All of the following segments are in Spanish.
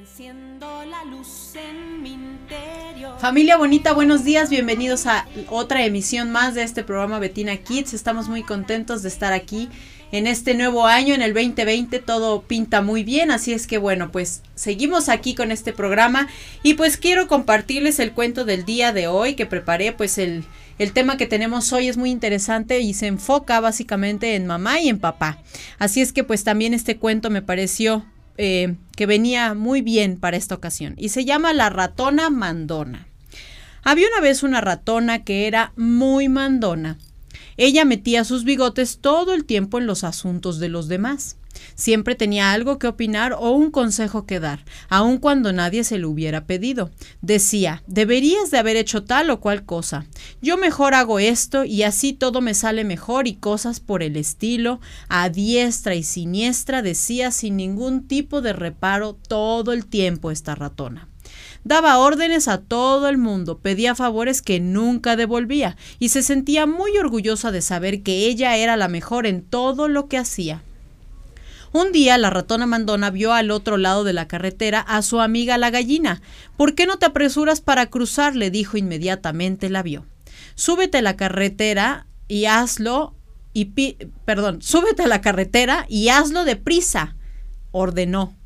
Enciendo la luz en mi interior. Familia bonita, buenos días, bienvenidos a otra emisión más de este programa Betina Kids. Estamos muy contentos de estar aquí en este nuevo año, en el 2020, todo pinta muy bien, así es que bueno, pues seguimos aquí con este programa y pues quiero compartirles el cuento del día de hoy que preparé, pues el, el tema que tenemos hoy es muy interesante y se enfoca básicamente en mamá y en papá. Así es que pues también este cuento me pareció eh, que venía muy bien para esta ocasión y se llama La ratona mandona. Había una vez una ratona que era muy mandona ella metía sus bigotes todo el tiempo en los asuntos de los demás. Siempre tenía algo que opinar o un consejo que dar, aun cuando nadie se lo hubiera pedido. Decía, deberías de haber hecho tal o cual cosa. Yo mejor hago esto y así todo me sale mejor y cosas por el estilo. A diestra y siniestra decía sin ningún tipo de reparo todo el tiempo esta ratona. Daba órdenes a todo el mundo, pedía favores que nunca devolvía y se sentía muy orgullosa de saber que ella era la mejor en todo lo que hacía. Un día la ratona mandona vio al otro lado de la carretera a su amiga la gallina. ¿Por qué no te apresuras para cruzar? le dijo inmediatamente la vio. Súbete a la carretera y hazlo y perdón, súbete a la carretera y hazlo deprisa, ordenó.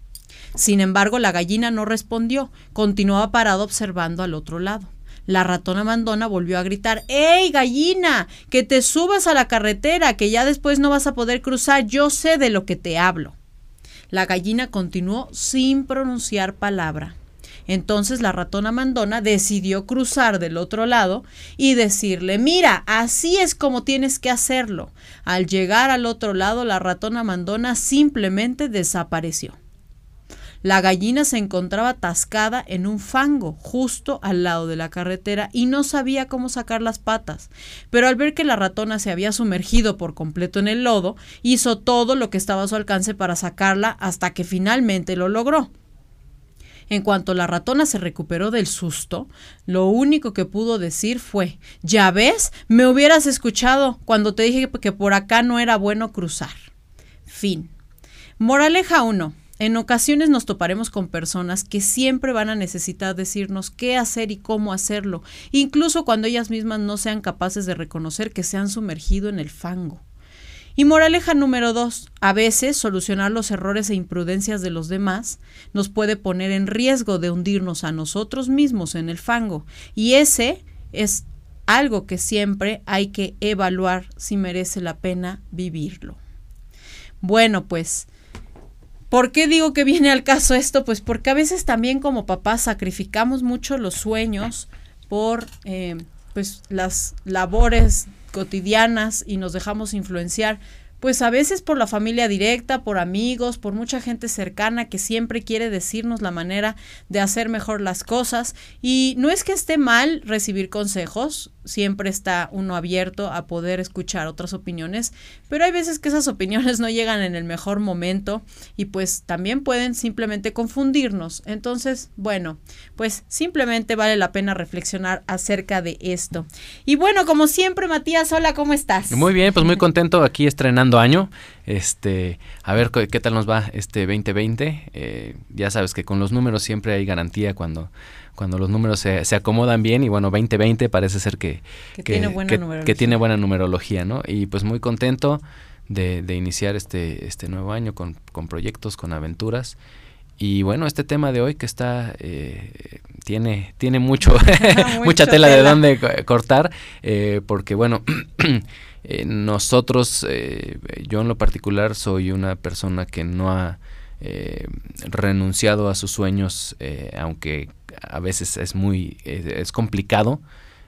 Sin embargo, la gallina no respondió, continuaba parado observando al otro lado. La ratona mandona volvió a gritar ¡Ey, gallina! Que te subas a la carretera, que ya después no vas a poder cruzar, yo sé de lo que te hablo. La gallina continuó sin pronunciar palabra. Entonces la ratona mandona decidió cruzar del otro lado y decirle, mira, así es como tienes que hacerlo. Al llegar al otro lado, la ratona mandona simplemente desapareció. La gallina se encontraba atascada en un fango justo al lado de la carretera y no sabía cómo sacar las patas. Pero al ver que la ratona se había sumergido por completo en el lodo, hizo todo lo que estaba a su alcance para sacarla hasta que finalmente lo logró. En cuanto la ratona se recuperó del susto, lo único que pudo decir fue Ya ves, me hubieras escuchado cuando te dije que por acá no era bueno cruzar. Fin. Moraleja 1. En ocasiones nos toparemos con personas que siempre van a necesitar decirnos qué hacer y cómo hacerlo, incluso cuando ellas mismas no sean capaces de reconocer que se han sumergido en el fango. Y moraleja número dos, a veces solucionar los errores e imprudencias de los demás nos puede poner en riesgo de hundirnos a nosotros mismos en el fango. Y ese es algo que siempre hay que evaluar si merece la pena vivirlo. Bueno, pues ¿Por qué digo que viene al caso esto? Pues porque a veces también como papás sacrificamos mucho los sueños por eh, pues las labores cotidianas y nos dejamos influenciar pues a veces por la familia directa, por amigos, por mucha gente cercana que siempre quiere decirnos la manera de hacer mejor las cosas. Y no es que esté mal recibir consejos, siempre está uno abierto a poder escuchar otras opiniones, pero hay veces que esas opiniones no llegan en el mejor momento y pues también pueden simplemente confundirnos. Entonces, bueno, pues simplemente vale la pena reflexionar acerca de esto. Y bueno, como siempre, Matías, hola, ¿cómo estás? Muy bien, pues muy contento aquí estrenando año. Este, a ver qué tal nos va este 2020. Eh, ya sabes que con los números siempre hay garantía cuando cuando los números se, se acomodan bien y bueno, 2020 parece ser que, que, tiene, buena que, tiene buena numerología, ¿no? Y pues muy contento de, de iniciar este, este nuevo año con, con, proyectos, con aventuras. Y bueno, este tema de hoy que está, eh, tiene, tiene mucho, mucha tela, de dónde cortar, eh, porque bueno, eh, nosotros, yo en lo particular soy una persona que no ha renunciado a sus sueños, aunque a veces es muy es, complicado,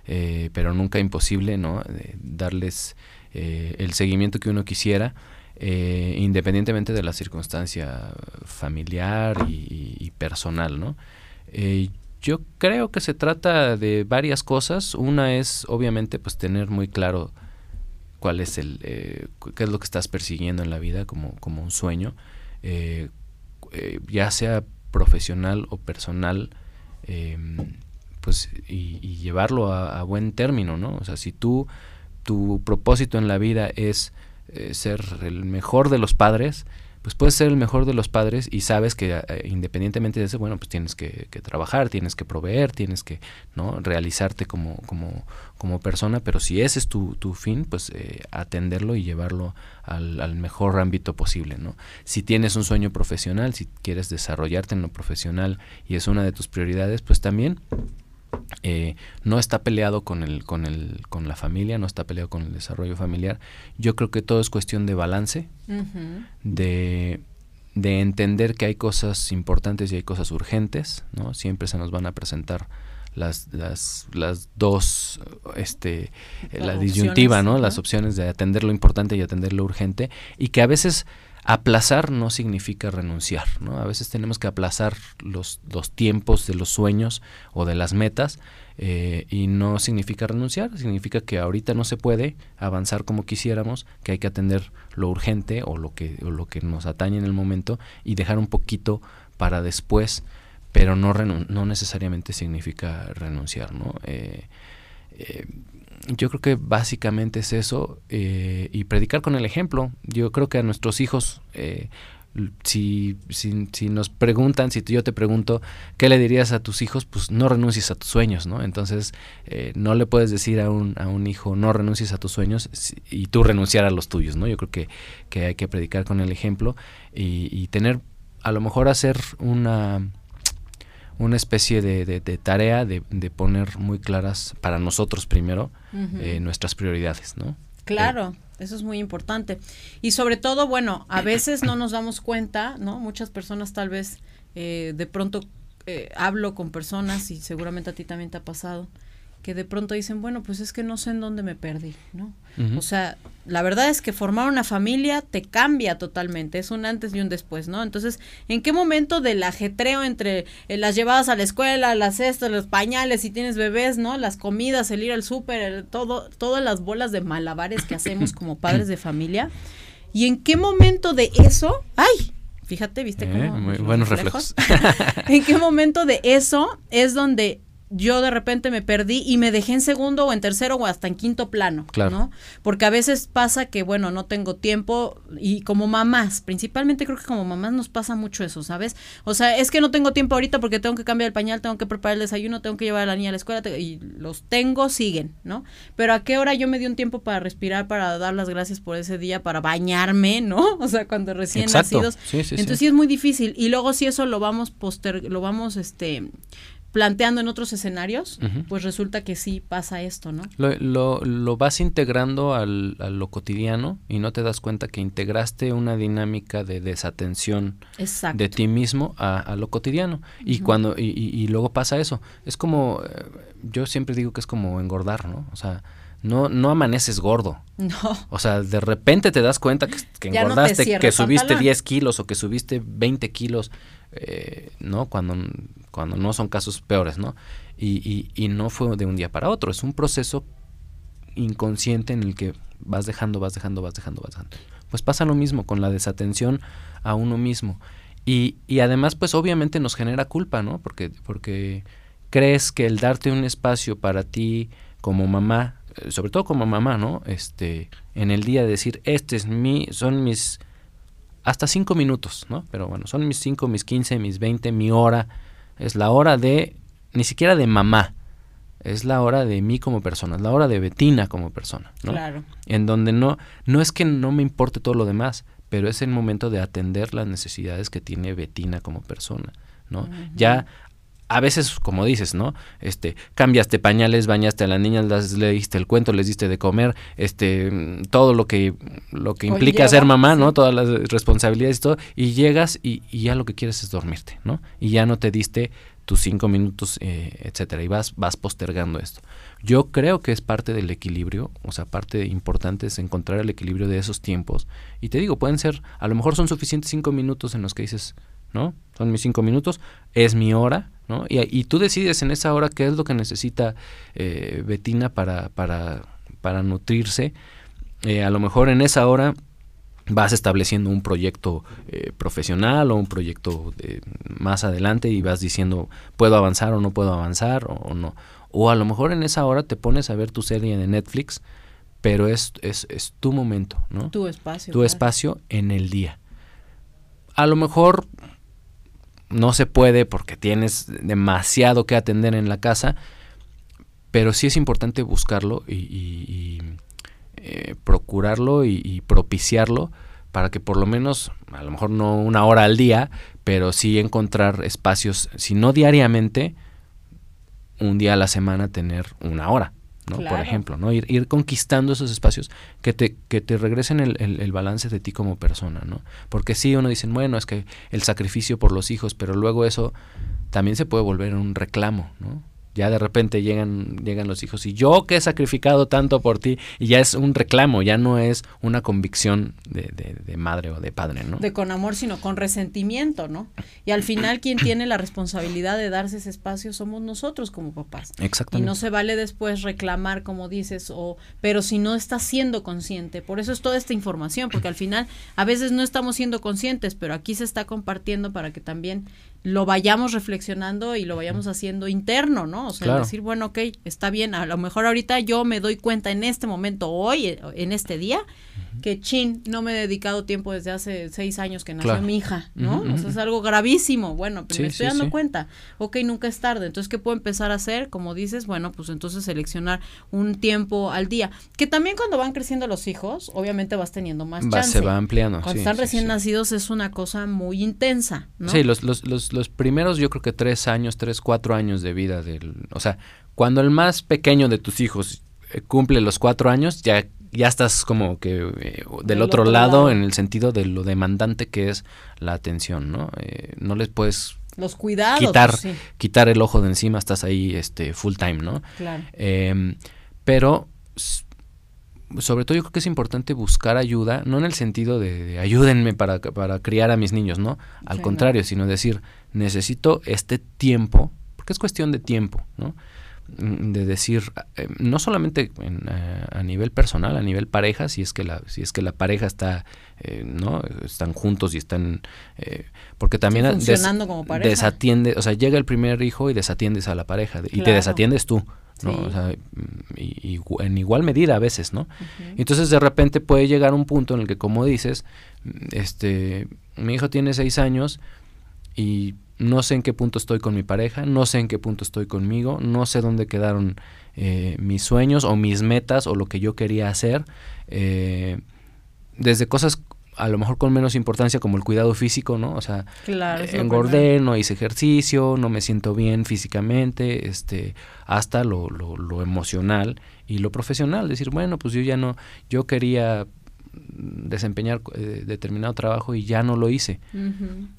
eh, pero nunca imposible, ¿no? darles eh, el seguimiento que uno quisiera, eh, independientemente de la circunstancia familiar y, personal, ¿no? yo creo que se trata de varias cosas. Una es, obviamente, pues tener muy claro cuál es el, qué es lo que estás persiguiendo en la vida como, como un sueño, ya sea profesional o personal, Em, pues y, llevarlo a, buen término, ¿no? O sea, si tú, tu propósito en la vida es eh, ser el mejor de los padres, pues puedes ser el mejor de los padres y sabes que eh, independientemente de eso, bueno, pues tienes que, trabajar, tienes que proveer, tienes que ¿no? realizarte como, como, como persona, pero si ese es tu, tu fin, pues eh, atenderlo y llevarlo al, al, mejor ámbito posible, ¿no? Si tienes un sueño profesional, si quieres desarrollarte en lo profesional y es una de tus prioridades, pues también eh, no está peleado con el, con el, con la familia, no está peleado con el desarrollo familiar. Yo creo que todo es cuestión de balance, de, de, entender que hay cosas importantes y hay cosas urgentes, ¿no? Siempre se nos van a presentar las, las, las dos, este, la disyuntiva, ¿no? Las opciones de atender lo importante y atender lo urgente, y que a veces aplazar no significa renunciar, ¿no? A veces tenemos que aplazar los, los tiempos de los sueños o de las metas eh, y no significa renunciar, significa que ahorita no se puede avanzar como quisiéramos, que hay que atender lo urgente o lo que, o lo que nos atañe en el momento y dejar un poquito para después, pero no, no necesariamente significa renunciar, ¿no? Eh, eh, yo creo que básicamente es eso eh, y predicar con el ejemplo. Yo creo que a nuestros hijos, eh, si, si, si, nos preguntan, si yo te pregunto, ¿qué le dirías a tus hijos? Pues no renuncies a tus sueños, ¿no? Entonces, eh, no le puedes decir a un, a un hijo, no renuncies a tus sueños y tú renunciar a los tuyos, ¿no? Yo creo que, que hay que predicar con el ejemplo y, y tener, a lo mejor hacer una una especie de, de, tarea de, de, poner muy claras para nosotros primero eh, nuestras prioridades, ¿no? Claro. Eso es muy importante. Y sobre todo, bueno, a veces no nos damos cuenta, ¿no? Muchas personas tal vez eh, de pronto eh, hablo con personas y seguramente a ti también te ha pasado, que de pronto dicen, bueno, pues es que no sé en dónde me perdí, ¿no? O sea, la verdad es que formar una familia te cambia totalmente, es un antes y un después, ¿no? Entonces, ¿en qué momento del ajetreo entre eh, las llevadas a la escuela, las cestas, los pañales, si tienes bebés, ¿no? Las comidas, el ir al súper, todo, todas las bolas de malabares que hacemos como padres de familia? ¿Y en qué momento de eso, ay, fíjate, viste eh, cómo... Muy buenos reflejos. ¿En qué momento de eso es donde yo de repente me perdí y me dejé en segundo o en tercero o hasta en quinto plano, claro. ¿no? Porque a veces pasa que, bueno, no tengo tiempo y como mamás, principalmente creo que como mamás nos pasa mucho eso, ¿sabes? O sea, es que no tengo tiempo ahorita porque tengo que cambiar el pañal, tengo que preparar el desayuno, tengo que llevar a la niña a la escuela y los tengo, siguen, ¿no? Pero a qué hora yo me di un tiempo para respirar, para dar las gracias por ese día, para bañarme, ¿no? O sea, cuando recién nacidos. Entonces sí. es muy difícil y luego si eso lo vamos poster lo vamos este planteando en otros escenarios, pues resulta que sí pasa esto, ¿no? Lo, lo, vas integrando al, a lo cotidiano y no te das cuenta que integraste una dinámica de desatención de ti mismo a, lo cotidiano. Y cuando y, y, luego pasa eso. Es como, eh, yo siempre digo que es como engordar, ¿no? O sea, no, no amaneces gordo. No. O sea, de repente te das cuenta que, que engordaste, que subiste 10 kilos o que subiste 20 kilos, eh, ¿no? Cuando, cuando no son casos peores, ¿no? Y, y, no fue de un día para otro, es un proceso inconsciente en el que vas dejando, vas dejando, vas dejando, vas dejando. Pues pasa lo mismo con la desatención a uno mismo. Y, y además, pues obviamente nos genera culpa, ¿no? Porque, porque crees que el darte un espacio para ti como mamá eh, sobre todo como mamá, ¿no? Este, en el día decir, este es mi, son mis, hasta cinco minutos, ¿no? Pero bueno, son mis cinco, mis quince, mis veinte, mi hora, es la hora de, ni siquiera de mamá, es la hora de mí como persona, es la hora de Betina como persona, ¿no? Claro. En donde no, no es que no me importe todo lo demás, pero es el momento de atender las necesidades que tiene Betina como persona, ¿no? Ya a veces, como dices, ¿no? Este, cambiaste pañales, bañaste a las niñas, las, le diste el cuento, les diste de comer, este, todo lo que, lo que implica ser mamá, ¿no? Todas las responsabilidades y todo, y llegas y, ya lo que quieres es dormirte, ¿no? Y ya no te diste tus cinco minutos, eh, etcétera, y vas, vas postergando esto. Yo creo que es parte del equilibrio, o sea, parte importante es encontrar el equilibrio de esos tiempos. Y te digo, pueden ser, a lo mejor son suficientes cinco minutos en los que dices, ¿no? Son mis cinco minutos, es mi hora, ¿no? Y, tú decides en esa hora qué es lo que necesita eh, Betina para, para, para nutrirse. Eh, a lo mejor en esa hora vas estableciendo un proyecto eh, profesional o un proyecto más adelante y vas diciendo puedo avanzar o no puedo avanzar o, no. O a lo mejor en esa hora te pones a ver tu serie de Netflix, pero es, es, es tu momento, ¿no? Tu espacio. Tu espacio en el día a lo mejor no se puede porque tienes demasiado que atender en la casa, pero sí es importante buscarlo y, eh, procurarlo y, propiciarlo para que por lo menos, a lo mejor no una hora al día, pero sí encontrar espacios, si no diariamente, un día a la semana tener una hora. ¿No? Por ejemplo, ¿no? Ir, ir, conquistando esos espacios que te, que te regresen el, el, balance de ti como persona, ¿no? Porque sí, uno dice, bueno, es que el sacrificio por los hijos, pero luego eso también se puede volver un reclamo, ¿no? Ya de repente llegan, llegan los hijos y yo que he sacrificado tanto por ti y ya es un reclamo, ya no es una convicción de, de, madre o de padre, ¿no? De con amor, sino con resentimiento, ¿no? Y al final quien tiene la responsabilidad de darse ese espacio somos nosotros como papás. Exactamente. Y no se vale después reclamar, como dices, o pero si no estás siendo consciente. Por eso es toda esta información, porque al final a veces no estamos siendo conscientes, pero aquí se está compartiendo para que también lo vayamos reflexionando y lo vayamos haciendo interno, ¿no? O sea, decir, bueno, ok, está bien, a lo mejor ahorita yo me doy cuenta en este momento, hoy, en este día, que chin, no me he dedicado tiempo desde hace seis años que nació mi hija, ¿no? O sea, es algo gravísimo. Bueno, pues me estoy dando cuenta. Ok, nunca es tarde. Entonces, ¿qué puedo empezar a hacer? Como dices, bueno, pues entonces seleccionar un tiempo al día. Que también cuando van creciendo los hijos, obviamente vas teniendo más va, Se va ampliando. Cuando están recién nacidos es una cosa muy intensa, ¿no? Sí, los, los, los, los primeros yo creo que tres años, tres, cuatro años de vida del... O sea, cuando el más pequeño de tus hijos eh, cumple los cuatro años, ya ya estás como que eh, del otro, lado, en el sentido de lo demandante que es la atención, ¿no? Eh, no les puedes los cuidados quitar quitar el ojo de encima, estás ahí este full time, ¿no? Claro. Em, pero sobre todo yo creo que es importante buscar ayuda, no en el sentido de, ayúdenme para, para, criar a mis niños, ¿no? Al contrario, sino decir, necesito este tiempo, porque es cuestión de tiempo, ¿no? Mm, de decir eh, no solamente eh, a nivel personal a nivel pareja si es que la si es que la pareja está eh, no están juntos y están porque también funcionando como pareja. desatiende o sea llega el primer hijo y desatiendes a la pareja y te desatiendes tú ¿no? O sea, y, en igual medida a veces, ¿no? Entonces de repente puede llegar un punto en el que, como dices, este, mi hijo tiene seis años y no sé en qué punto estoy con mi pareja, no sé en qué punto estoy conmigo, no sé dónde quedaron eh, mis sueños o mis metas o lo que yo quería hacer. Eh, desde cosas a lo mejor con menos importancia como el cuidado físico, ¿no? O sea, engordé, no hice ejercicio, no me siento bien físicamente, este, hasta lo, lo, lo emocional y lo profesional. Decir, bueno, pues yo ya no, yo quería desempeñar eh, determinado trabajo y ya no lo hice.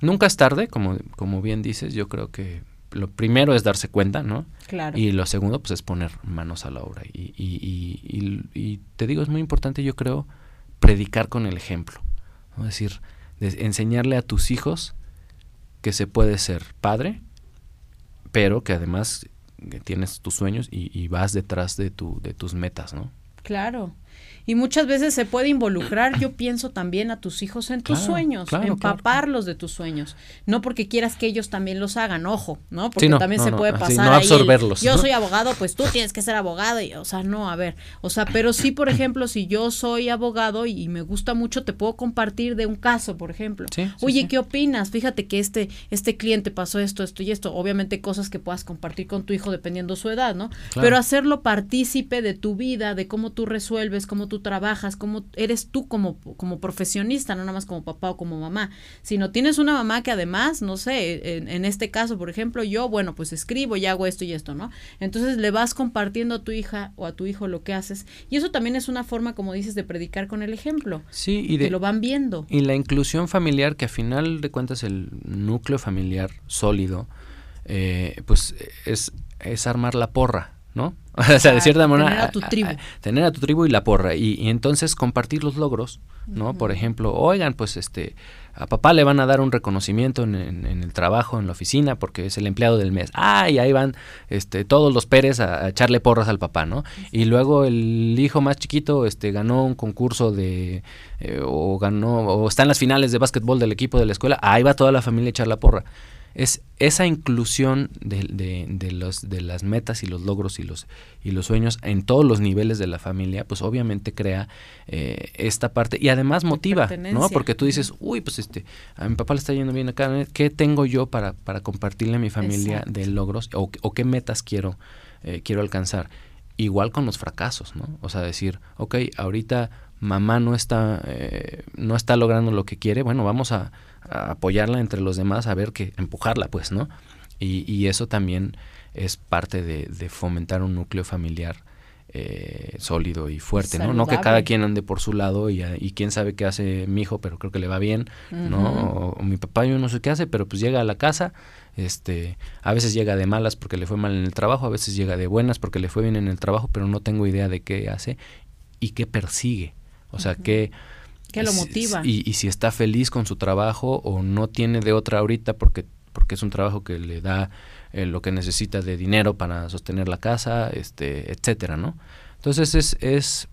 Nunca es tarde, como, como bien dices, yo creo que lo primero es darse cuenta, ¿no? Claro. Y lo segundo, pues es poner manos a la obra. Y, y, y, y te digo, es muy importante, yo creo, predicar con el ejemplo. Es decir, enseñarle a tus hijos que se puede ser padre, pero que además tienes tus sueños y, vas detrás de, tu, de tus metas, ¿no? Claro. Y muchas veces se puede involucrar, yo pienso también a tus hijos en tus sueños, empaparlos de tus sueños. No porque quieras que ellos también los hagan, ojo, ¿no? Porque también se puede pasar no absorberlos. yo soy abogado, pues tú tienes que ser abogado. Y, o sea, no, a ver. O sea, pero sí, por ejemplo, si yo soy abogado y, me gusta mucho, te puedo compartir de un caso, por ejemplo. Oye, ¿qué opinas? Fíjate que este, este cliente pasó esto, esto y esto. Obviamente cosas que puedas compartir con tu hijo dependiendo su edad, ¿no? Pero hacerlo partícipe de tu vida, de cómo tú resuelves, cómo tú trabajas, cómo eres tú como, como profesionista, no nada más como papá o como mamá, sino tienes una mamá que además, no sé, en, este caso, por ejemplo, yo, bueno, pues escribo y hago esto y esto, ¿no? Entonces le vas compartiendo a tu hija o a tu hijo lo que haces y eso también es una forma, como dices, de predicar con el ejemplo. Sí, y de... Que lo van viendo. Y la inclusión familiar, que a final de cuentas el núcleo familiar sólido, eh, pues es, es armar la porra, ¿no? O sea, de cierta manera... Tener a tu tribu. tener a tu tribu y la porra. Y, entonces compartir los logros, ¿no? Por ejemplo, oigan, pues este, a papá le van a dar un reconocimiento en, el trabajo, en la oficina, porque es el empleado del mes. Ah, y ahí van este, todos los Pérez a, echarle porras al papá, ¿no? Y luego el hijo más chiquito este, ganó un concurso de... Eh, o ganó... o está en las finales de básquetbol del equipo de la escuela. Ahí va toda la familia a echar la porra es esa inclusión de, de, los, de las metas y los logros y los, y los sueños en todos los niveles de la familia, pues obviamente crea eh, esta parte y además motiva, ¿no? Porque tú dices, uy, pues este, a mi papá le está yendo bien acá, ¿qué tengo yo para, para compartirle a mi familia de logros o, o, qué metas quiero, eh, quiero alcanzar? Igual con los fracasos, ¿no? O sea, decir, ok, ahorita mamá no está, eh, no está logrando lo que quiere, bueno, vamos a apoyarla entre los demás, a ver que empujarla, pues, ¿no? Y, y eso también es parte de, fomentar un núcleo familiar eh, sólido y fuerte, ¿no? No que cada quien ande por su lado y, y, quién sabe qué hace mi hijo, pero creo que le va bien, ¿no? O, mi papá yo no sé qué hace, pero pues llega a la casa, este, a veces llega de malas porque le fue mal en el trabajo, a veces llega de buenas porque le fue bien en el trabajo, pero no tengo idea de qué hace y qué persigue, o sea, qué que lo motiva. Y, si está feliz con su trabajo o no tiene de otra ahorita porque, porque es un trabajo que le da eh, lo que necesita de dinero para sostener la casa, este, etcétera, ¿no? Entonces es, es,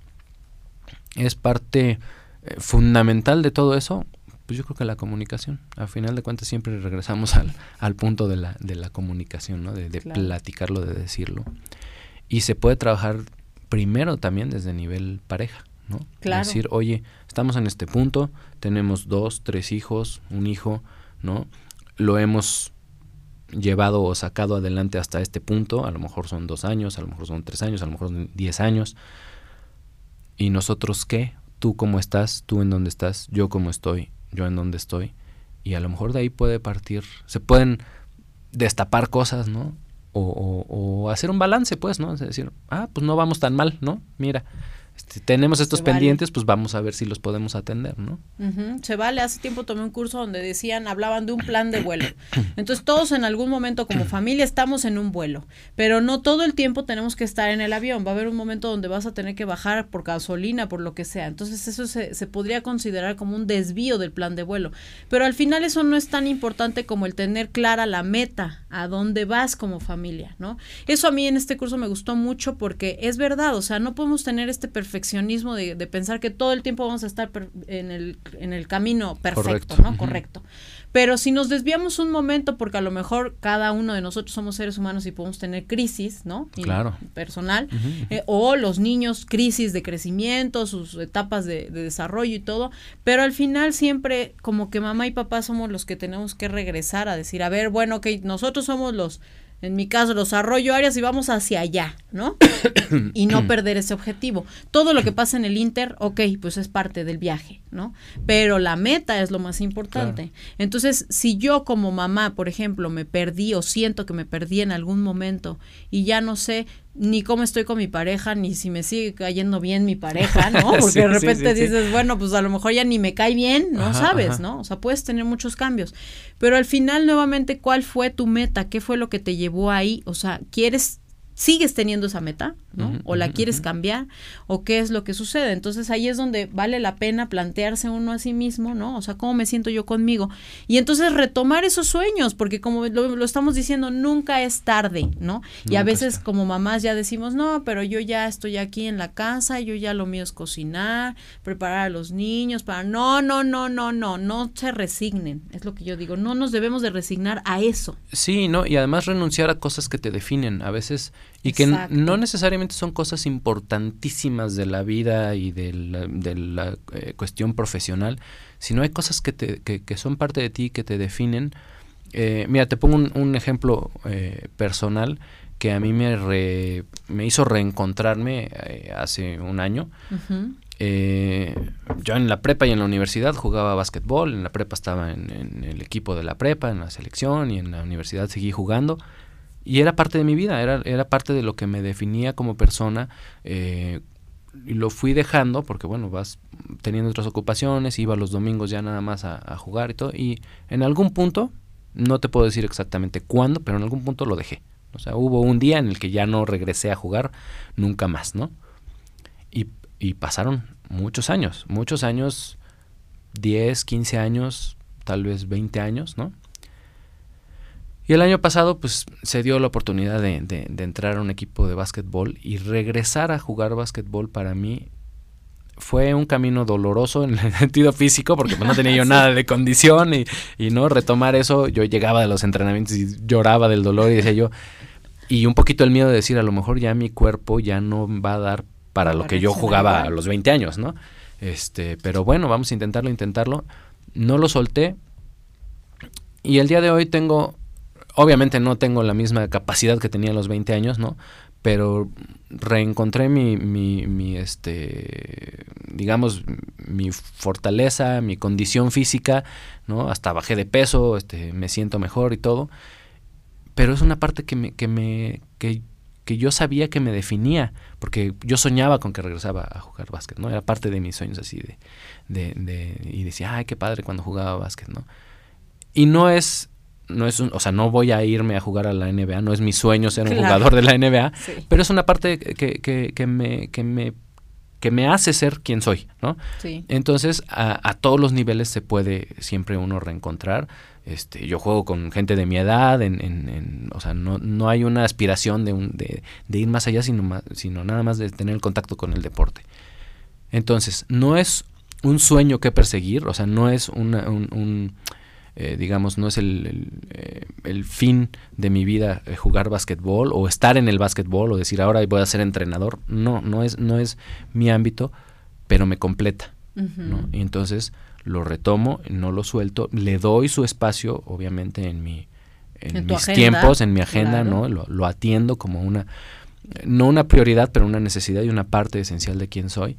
es parte eh, fundamental de todo eso, pues yo creo que la comunicación. Al final de cuentas siempre regresamos al, al punto de la, de la comunicación, ¿no? De, de platicarlo, de decirlo. Y se puede trabajar primero también desde nivel pareja. ¿No? Claro. Decir, oye, estamos en este punto, tenemos dos, tres hijos, un hijo, ¿no? Lo hemos llevado o sacado adelante hasta este punto, a lo mejor son dos años, a lo mejor son tres años, a lo mejor son diez años. ¿Y nosotros qué? ¿Tú cómo estás? ¿Tú en dónde estás? ¿Yo cómo estoy? ¿Yo en dónde estoy? Y a lo mejor de ahí puede partir, se pueden destapar cosas, ¿no? O, o, o hacer un balance, pues, ¿no? Es decir, ah, pues no vamos tan mal, ¿no? Mira, este, tenemos estos pendientes, pues vamos a ver si los podemos atender, ¿no? Se vale. Hace tiempo tomé un curso donde decían, hablaban de un plan de vuelo. Entonces todos en algún momento como familia estamos en un vuelo, pero no todo el tiempo tenemos que estar en el avión. Va a haber un momento donde vas a tener que bajar por gasolina, por lo que sea. Entonces eso se, se podría considerar como un desvío del plan de vuelo. Pero al final eso no es tan importante como el tener clara la meta, a dónde vas como familia, ¿no? Eso a mí en este curso me gustó mucho porque es verdad, o sea, no podemos tener este perfeccionismo de, pensar que todo el tiempo vamos a estar en, el, en el camino perfecto, ¿no? Correcto. Pero si nos desviamos un momento, porque a lo mejor cada uno de nosotros somos seres humanos y podemos tener crisis, ¿no? claro. Personal, eh, o los niños crisis de crecimiento, sus etapas de, de, desarrollo y todo, pero al final siempre como que mamá y papá somos los que tenemos que regresar a decir, a ver, bueno, ok, nosotros somos los en mi caso los arroyo áreas y vamos hacia allá, ¿no? y no perder ese objetivo. Todo lo que pasa en el Inter, ok, pues es parte del viaje, ¿no? Pero la meta es lo más importante. Entonces, si yo como mamá, por ejemplo, me perdí o siento que me perdí en algún momento y ya no sé ni cómo estoy con mi pareja, ni si me sigue cayendo bien mi pareja, ¿no? Porque de repente dices, bueno, pues a lo mejor ya ni me cae bien, no sabes, ¿no? O sea, puedes tener muchos cambios. Pero al final, nuevamente, ¿cuál fue tu meta? ¿Qué fue lo que te llevó ahí? O sea, ¿quieres sigues teniendo esa meta, ¿no? o la quieres cambiar, o qué es lo que sucede. Entonces ahí es donde vale la pena plantearse uno a sí mismo, ¿no? O sea, ¿cómo me siento yo conmigo? Y entonces retomar esos sueños, porque como lo, estamos diciendo, nunca es tarde, ¿no? y a veces como mamás ya decimos, no, pero yo ya estoy aquí en la casa, yo ya lo mío es cocinar, preparar a los niños, para... No, no, no, no, no, no se resignen, es lo que yo digo, no nos debemos de resignar a eso. Sí, ¿no? Y además renunciar a cosas que te definen. A veces y que no necesariamente son cosas importantísimas de la vida y de la, eh, cuestión profesional, sino hay cosas que, te, que, son parte de ti, que te definen. Eh, mira, te pongo un, ejemplo eh, personal que a mí me, me hizo reencontrarme hace un año. yo en la prepa y en la universidad jugaba básquetbol, en la prepa estaba en, en, el equipo de la prepa, en la selección y en la universidad seguí jugando y era parte de mi vida, era, era parte de lo que me definía como persona. Eh, y lo fui dejando porque, bueno, vas teniendo otras ocupaciones, iba los domingos ya nada más a, jugar y todo. Y en algún punto, no te puedo decir exactamente cuándo, pero en algún punto lo dejé. O sea, hubo un día en el que ya no regresé a jugar nunca más, ¿no? Y, pasaron muchos años, muchos años, 10, 15 años, tal vez 20 años, ¿no? Y el año pasado, pues, se dio la oportunidad de, de, entrar a un equipo de básquetbol y regresar a jugar básquetbol para mí fue un camino doloroso en el sentido físico, porque pues, no tenía yo nada de condición y, y, no retomar eso, yo llegaba de los entrenamientos y lloraba del dolor y decía yo, y un poquito el miedo de decir, a lo mejor ya mi cuerpo ya no va a dar para lo que yo jugaba a los 20 años, ¿no? Este, pero bueno, vamos a intentarlo, intentarlo. No lo solté. Y el día de hoy tengo, obviamente no tengo la misma capacidad que tenía a los 20 años, ¿no? Pero reencontré mi, mi, este, digamos, mi fortaleza, mi condición física, ¿no? Hasta bajé de peso, este, me siento mejor y todo. Pero es una parte que me, que me, que que yo sabía que me definía, porque yo soñaba con que regresaba a jugar básquet, ¿no? Era parte de mis sueños así de, de, de y decía, ay, qué padre cuando jugaba básquet, ¿no? Y no es, no es, un, o sea, no voy a irme a jugar a la NBA, no es mi sueño ser un jugador de la NBA, pero es una parte que, que, que, me, que me que me hace ser quien soy, ¿no? Sí. Entonces, a, a, todos los niveles se puede siempre uno reencontrar. Este, yo juego con gente de mi edad, en, en, o sea, no, no, hay una aspiración de, un, de, de ir más allá, sino, sino nada más de tener el contacto con el deporte. Entonces, no es un sueño que perseguir, o sea, no es una, un, eh, digamos, no es el, eh, el, fin de mi vida eh, jugar básquetbol o estar en el básquetbol o decir ahora voy a ser entrenador. No, no es, no es mi ámbito, pero me completa. ¿no? Y entonces lo retomo, no lo suelto, le doy su espacio, obviamente, en mi en, mis tiempos, en mi agenda, ¿no? Lo, atiendo como una, no una prioridad, pero una necesidad y una parte esencial de quién soy.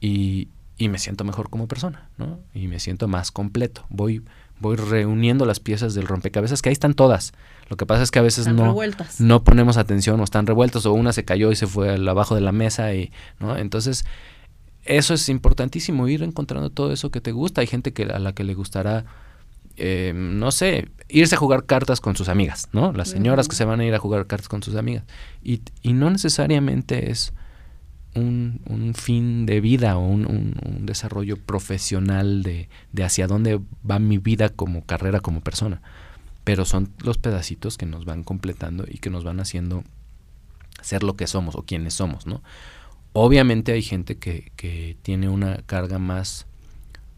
Y, y me siento mejor como persona, ¿no? Y me siento más completo. Voy, voy reuniendo las piezas del rompecabezas, que ahí están todas. Lo que pasa es que a veces no, no ponemos atención o están revueltas o una se cayó y se fue al abajo de la mesa y, ¿no? Entonces, eso es importantísimo, ir encontrando todo eso que te gusta. Hay gente que a la que le gustará, eh, no sé, irse a jugar cartas con sus amigas, ¿no? Las señoras que se van a ir a jugar cartas con sus amigas. Y, y no necesariamente es un, fin de vida o un, un, desarrollo profesional de, de hacia dónde va mi vida como carrera, como persona. Pero son los pedacitos que nos van completando y que nos van haciendo ser lo que somos o quienes somos, ¿no? Obviamente hay gente que, que tiene una carga más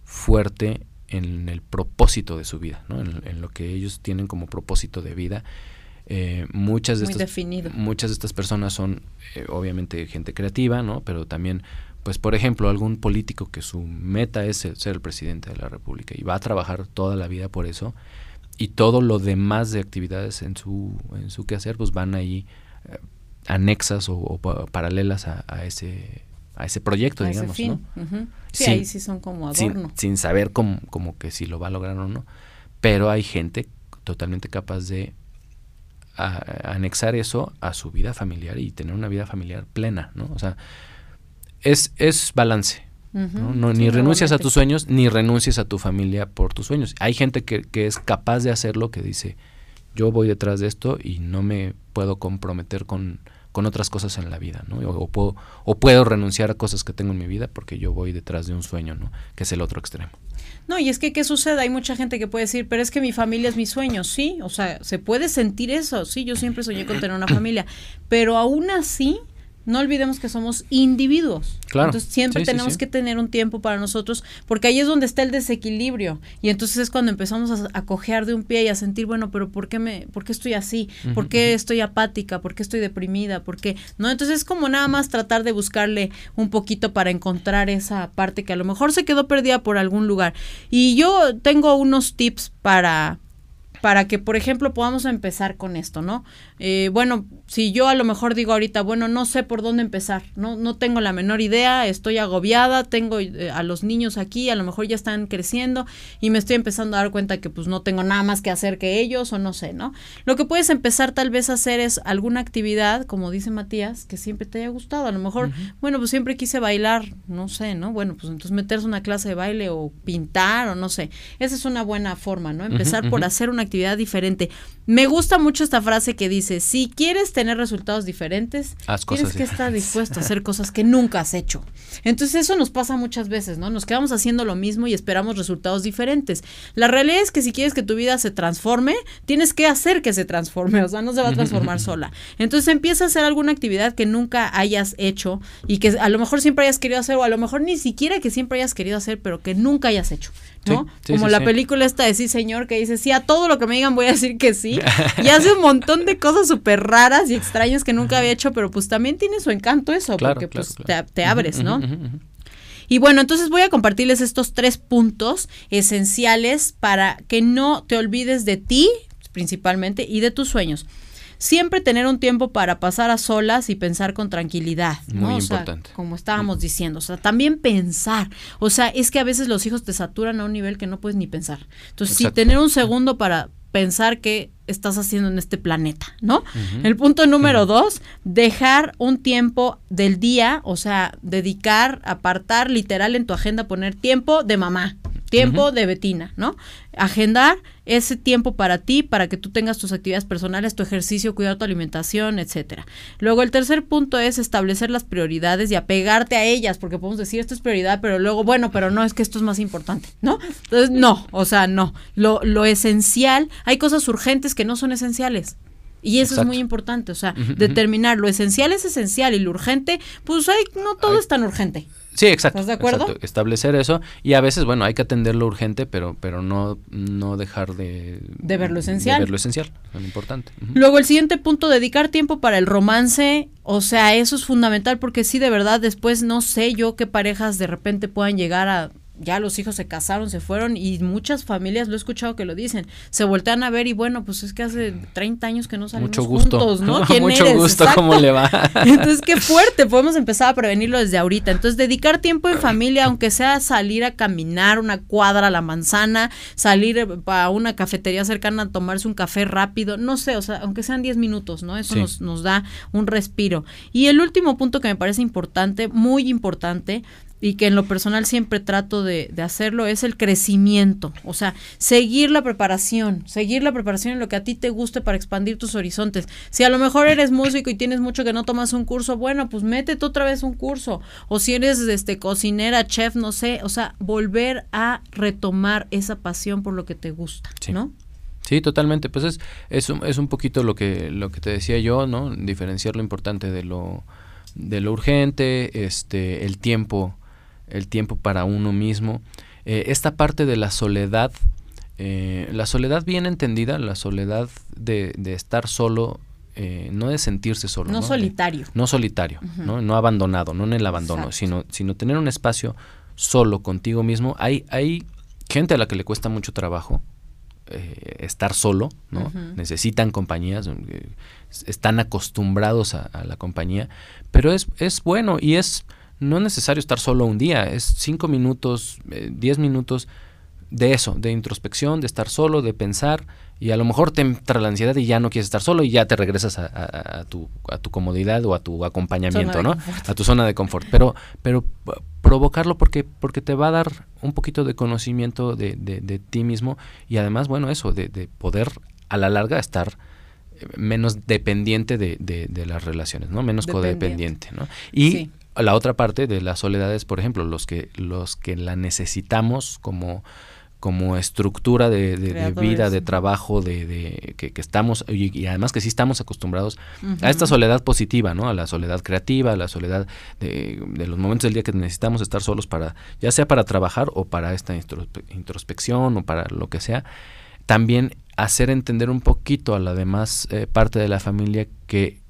fuerte en el propósito de su vida, ¿no? en, lo que ellos tienen como propósito de vida. Eh, muchas, de estas, muchas de estas personas son eh, obviamente gente creativa, ¿no? pero también, pues por ejemplo, algún político que su meta es ser el presidente de la República y va a trabajar toda la vida por eso y todo lo demás de actividades en su, en su quehacer, pues van ahí eh, anexas o, paralelas a, ese a ese proyecto, digamos, ¿no? Sí, ahí sí son como adorno. Sin, saber cómo, como que si lo va a lograr o no. Pero hay gente totalmente capaz de anexar eso a su vida familiar y tener una vida familiar plena, ¿no? O sea, es, es balance. ¿no? ni renuncias a tus sueños, ni renuncias a tu familia por tus sueños. Hay gente que, que es capaz de hacerlo, que dice, yo voy detrás de esto y no me puedo comprometer con, con otras cosas en la vida, ¿no? O, puedo, o puedo renunciar a cosas que tengo en mi vida porque yo voy detrás de un sueño, ¿no? Que es el otro extremo. No, y es que, ¿qué sucede? Hay mucha gente que puede decir, pero es que mi familia es mi sueño, sí, o sea, se puede sentir eso, sí, yo siempre soñé con tener una familia, pero aún así no olvidemos que somos individuos. Claro. Entonces siempre tenemos que tener un tiempo para nosotros, porque ahí es donde está el desequilibrio. Y entonces es cuando empezamos a, cojear de un pie y a sentir, bueno, pero ¿por qué me, por qué estoy así? ¿Por qué estoy apática? ¿Por qué estoy deprimida? ¿Por qué? ¿No? Entonces es como nada más tratar de buscarle un poquito para encontrar esa parte que a lo mejor se quedó perdida por algún lugar. Y yo tengo unos tips para para que, por ejemplo, podamos empezar con esto, ¿no? Eh, bueno, si yo a lo mejor digo ahorita, bueno, no sé por dónde empezar, no, no tengo la menor idea, estoy agobiada, tengo eh, a los niños aquí, a lo mejor ya están creciendo y me estoy empezando a dar cuenta que pues no tengo nada más que hacer que ellos o no sé, ¿no? Lo que puedes empezar tal vez a hacer es alguna actividad, como dice Matías, que siempre te haya gustado, a lo mejor, bueno, pues siempre quise bailar, no sé, ¿no? Bueno, pues entonces meterse una clase de baile o pintar o no sé, esa es una buena forma, ¿no? Empezar por hacer una actividad diferente. Me gusta mucho esta frase que dice, si quieres tener resultados diferentes, Haz tienes que estar dispuesto a hacer cosas que nunca has hecho. Entonces eso nos pasa muchas veces, ¿no? Nos quedamos haciendo lo mismo y esperamos resultados diferentes. La realidad es que si quieres que tu vida se transforme, tienes que hacer que se transforme, o sea, no se va a transformar sola. Entonces empieza a hacer alguna actividad que nunca hayas hecho y que a lo mejor siempre hayas querido hacer o a lo mejor ni siquiera que siempre hayas querido hacer, pero que nunca hayas hecho, ¿no? Sí, sí, Como sí, la película esta de Sí, señor, que dice, sí, a todo lo que me digan voy a decir que sí. Y hace un montón de cosas súper raras y extrañas que nunca había hecho, pero pues también tiene su encanto eso, Claro, porque claro, pues claro. Te, te abres, ¿no? Y bueno, entonces voy a compartirles estos tres puntos esenciales para que no te olvides de ti, principalmente, y de tus sueños. Siempre tener un tiempo para pasar a solas y pensar con tranquilidad. ¿no? Muy O sea, importante. como estábamos diciendo. O sea, también pensar. O sea, es que a veces los hijos te saturan a un nivel que no puedes ni pensar. Entonces, sí, tener un segundo para pensar qué estás haciendo en este planeta, ¿no? El punto número dos, dejar un tiempo del día, o sea, dedicar, apartar literal en tu agenda, poner tiempo de mamá, tiempo de Betina, ¿no? Agendar ese tiempo para ti, para que tú tengas tus actividades personales, tu ejercicio, cuidar tu alimentación, etcétera. Luego el tercer punto es establecer las prioridades y apegarte a ellas, porque podemos decir esto es prioridad, pero luego, bueno, pero no es que esto es más importante, ¿no? Entonces, no, o sea, no. Lo, lo esencial, hay cosas urgentes que no son esenciales. Y eso es muy importante, o sea, determinar lo esencial es esencial y lo urgente, pues hay, no todo Ay. es tan urgente. Sí, exacto. ¿Estás de acuerdo? exacto. Establecer eso y a veces, bueno, hay que atender lo urgente, pero pero no no dejar de De ver lo esencial. De ver lo esencial, lo importante. Luego el siguiente punto, dedicar tiempo para el romance, o sea, eso es fundamental porque sí, de verdad, después no sé yo qué parejas de repente puedan llegar a, ya los hijos se casaron, se fueron y muchas familias, lo he escuchado que lo dicen, se voltean a ver y bueno, pues es que hace 30 años que no salimos Mucho gusto. juntos, ¿no? ¿Quién Mucho eres? gusto, Exacto. ¿cómo le va? Entonces, qué fuerte, podemos empezar a prevenirlo desde ahorita. Entonces, dedicar tiempo en familia, aunque sea salir a caminar una cuadra a la manzana, salir a una cafetería cercana a tomarse un café rápido, no sé, o sea, aunque sean 10 minutos, ¿no? Eso Sí. nos, nos da un respiro. Y el último punto que me parece importante, muy importante, y que en lo personal siempre trato de, de hacerlo, es el crecimiento. O sea, seguir la preparación, seguir la preparación en lo que a ti te guste para expandir tus horizontes. Si a lo mejor eres músico y tienes mucho que no tomas un curso, bueno, pues métete otra vez un curso. O si eres este cocinera, chef, no sé, o sea, volver a retomar esa pasión por lo que te gusta, Sí. ¿no? Sí, totalmente. Pues es, es, un, es un poquito lo que, lo que te decía yo, ¿no? Diferenciar lo importante de lo, de lo urgente, este, el tiempo, el tiempo para uno mismo. Eh, esta parte de la soledad, eh, la soledad bien entendida, la soledad de, de estar solo, eh, no de sentirse solo. No solitario. no solitario, ¿no? no abandonado, no en el abandono, Exacto. sino, sino tener un espacio solo contigo mismo. Hay, hay gente a la que le cuesta mucho trabajo eh, estar solo, ¿no? Necesitan compañías, eh, están acostumbrados a, a la compañía, pero es, es bueno y es no es necesario estar solo un día, es cinco minutos, eh, diez minutos de eso, de introspección, de estar solo, de pensar, y a lo mejor te entra la ansiedad y ya no quieres estar solo y ya te regresas a, a- a tu, a tu comodidad o a tu acompañamiento, ¿no? confort. A tu zona de confort. Pero, pero provocarlo porque, porque te va a dar un poquito de conocimiento de, de- de ti mismo y además, bueno, eso, de, de poder a la larga estar eh, menos dependiente de, de- de las relaciones, ¿no? Menos Dependiente. codependiente, ¿no? Y Sí. La otra parte de la soledad es, por ejemplo, los que, los que la necesitamos como como estructura de, de- de vida, de trabajo, de, de- que, que estamos, y, y además que sí estamos acostumbrados a esta soledad positiva, ¿no? A la soledad creativa, a la soledad de, de los momentos del día que necesitamos estar solos para, ya sea para trabajar o para esta introspe- introspección o para lo que sea. También hacer entender un poquito a la demás eh, parte de la familia que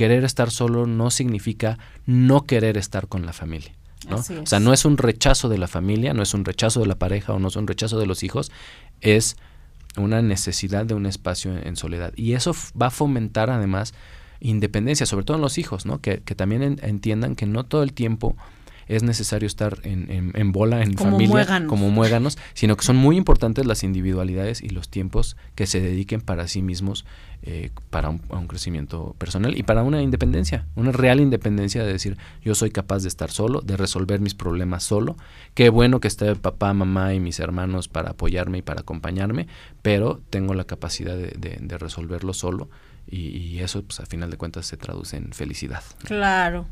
querer estar solo no significa no querer estar con la familia. ¿no? O sea, no es un rechazo de la familia, no es un rechazo de la pareja o no es un rechazo de los hijos, es una necesidad de un espacio en, en soledad. Y eso va a fomentar además independencia, sobre todo en los hijos, ¿no? Que, que también en- entiendan que no todo el tiempo es necesario estar en, en- en bola, en Como familia, muéganos. como muéganos, sino que son muy importantes las individualidades y los tiempos que se dediquen para sí mismos eh, para un, crecimiento personal y para una independencia, una real independencia de decir yo soy capaz de estar solo, de resolver mis problemas solo, qué bueno que esté papá, mamá y mis hermanos para apoyarme y para acompañarme, pero tengo la capacidad de, de, resolverlo solo y, eso pues a final de cuentas se traduce en felicidad. Claro.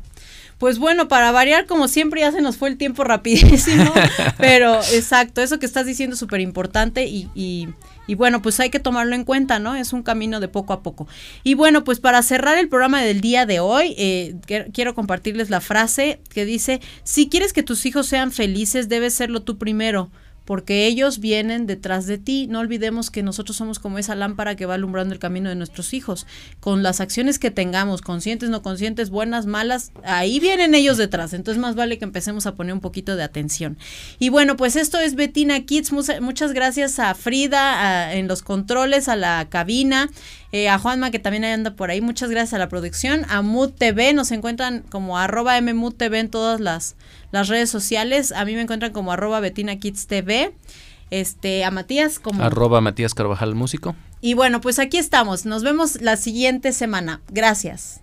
Pues bueno, para variar, como siempre, ya se nos fue el tiempo rapidísimo, pero exacto, eso que estás diciendo es súper importante y, y, y, bueno, pues hay que tomarlo en cuenta, ¿no? Es un camino de poco a poco. Y bueno, pues para cerrar el programa del día de hoy, eh, quiero compartirles la frase que dice, si quieres que tus hijos sean felices, debes serlo tú primero porque ellos vienen detrás de ti. No olvidemos que nosotros somos como esa lámpara que va alumbrando el camino de nuestros hijos. Con las acciones que tengamos, conscientes, no conscientes, buenas, malas, ahí vienen ellos detrás. Entonces más vale que empecemos a poner un poquito de atención. Y bueno, pues esto es Betina Kids. Muchas gracias a Frida en los controles, a la cabina. Eh, a Juanma que también anda por ahí, muchas gracias a la producción, a Mood TV, nos encuentran como arroba TV en todas las, las redes sociales, a mí me encuentran como arroba Betina Kids TV, este, a Matías como... Arroba Matías Carvajal Músico. Y bueno, pues aquí estamos, nos vemos la siguiente semana, gracias.